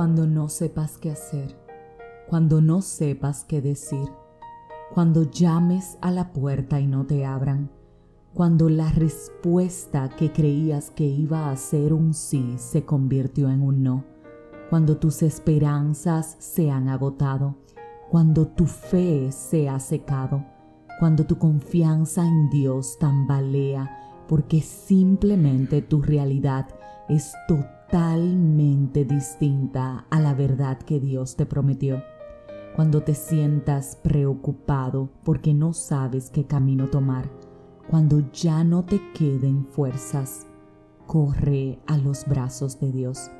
cuando no sepas qué hacer, cuando no sepas qué decir, cuando llames a la puerta y no te abran, cuando la respuesta que creías que iba a ser un sí se convirtió en un no, cuando tus esperanzas se han agotado, cuando tu fe se ha secado, cuando tu confianza en Dios tambalea, porque simplemente tu realidad es totalmente distinta a la verdad que Dios te prometió. Cuando te sientas preocupado porque no sabes qué camino tomar, cuando ya no te queden fuerzas, corre a los brazos de Dios.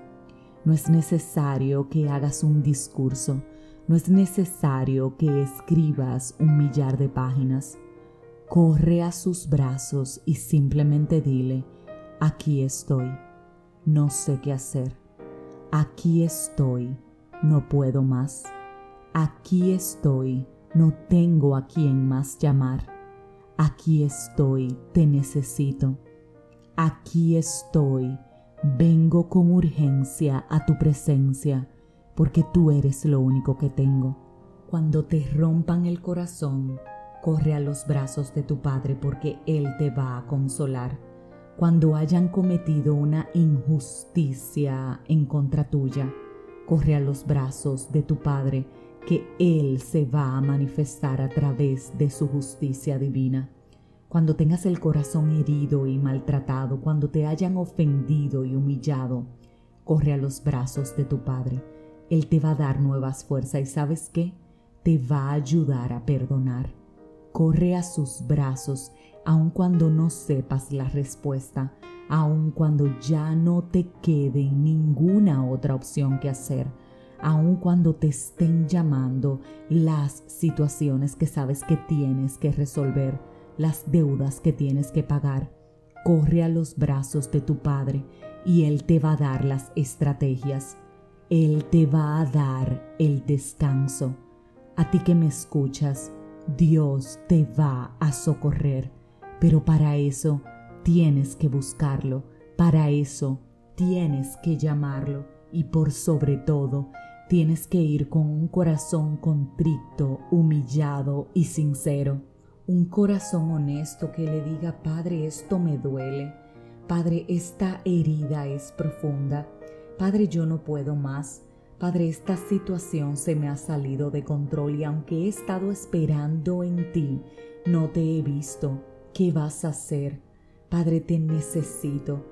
No es necesario que hagas un discurso, no es necesario que escribas un millar de páginas. Corre a sus brazos y simplemente dile, aquí estoy, no sé qué hacer, aquí estoy, no puedo más, aquí estoy, no tengo a quien más llamar, aquí estoy, te necesito, aquí estoy, vengo con urgencia a tu presencia, porque tú eres lo único que tengo. Cuando te rompan el corazón, corre a los brazos de tu Padre porque Él te va a consolar. Cuando hayan cometido una injusticia en contra tuya, corre a los brazos de tu Padre que Él se va a manifestar a través de su justicia divina. Cuando tengas el corazón herido y maltratado, cuando te hayan ofendido y humillado, corre a los brazos de tu Padre. Él te va a dar nuevas fuerzas y sabes qué? Te va a ayudar a perdonar corre a sus brazos, aun cuando no sepas la respuesta, aun cuando ya no te quede ninguna otra opción que hacer, aun cuando te estén llamando las situaciones que sabes que tienes que resolver, las deudas que tienes que pagar. Corre a los brazos de tu Padre y Él te va a dar las estrategias. Él te va a dar el descanso. A ti que me escuchas, Dios te va a socorrer, pero para eso tienes que buscarlo, para eso tienes que llamarlo y por sobre todo tienes que ir con un corazón contrito, humillado y sincero. Un corazón honesto que le diga, Padre, esto me duele. Padre, esta herida es profunda. Padre, yo no puedo más. Padre, esta situación se me ha salido de control y aunque he estado esperando en ti, no te he visto. ¿Qué vas a hacer? Padre, te necesito.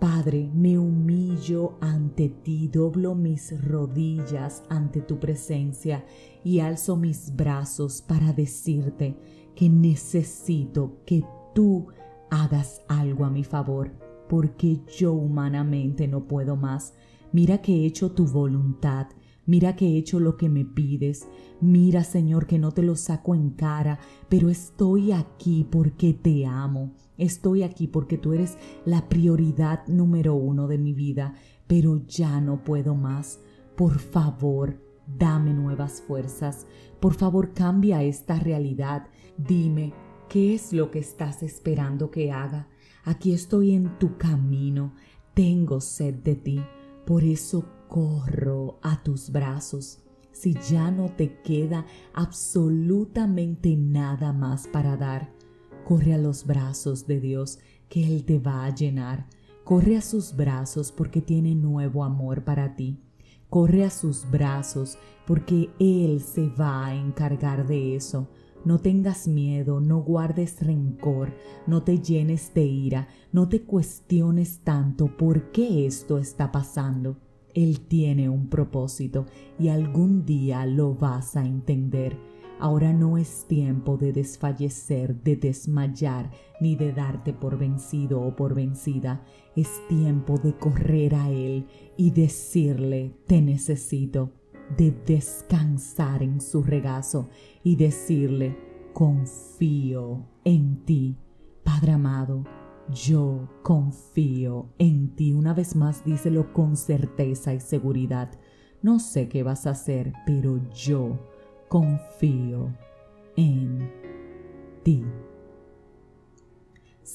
Padre, me humillo ante ti, doblo mis rodillas ante tu presencia y alzo mis brazos para decirte que necesito que tú hagas algo a mi favor, porque yo humanamente no puedo más. Mira que he hecho tu voluntad, mira que he hecho lo que me pides, mira Señor que no te lo saco en cara, pero estoy aquí porque te amo, estoy aquí porque tú eres la prioridad número uno de mi vida, pero ya no puedo más. Por favor, dame nuevas fuerzas, por favor cambia esta realidad, dime, ¿qué es lo que estás esperando que haga? Aquí estoy en tu camino, tengo sed de ti. Por eso corro a tus brazos. Si ya no te queda absolutamente nada más para dar, corre a los brazos de Dios que Él te va a llenar. Corre a sus brazos porque tiene nuevo amor para ti. Corre a sus brazos porque Él se va a encargar de eso. No tengas miedo, no guardes rencor, no te llenes de ira, no te cuestiones tanto por qué esto está pasando. Él tiene un propósito y algún día lo vas a entender. Ahora no es tiempo de desfallecer, de desmayar, ni de darte por vencido o por vencida. Es tiempo de correr a Él y decirle, te necesito de descansar en su regazo y decirle, confío en ti, Padre amado, yo confío en ti. Una vez más díselo con certeza y seguridad. No sé qué vas a hacer, pero yo confío en ti.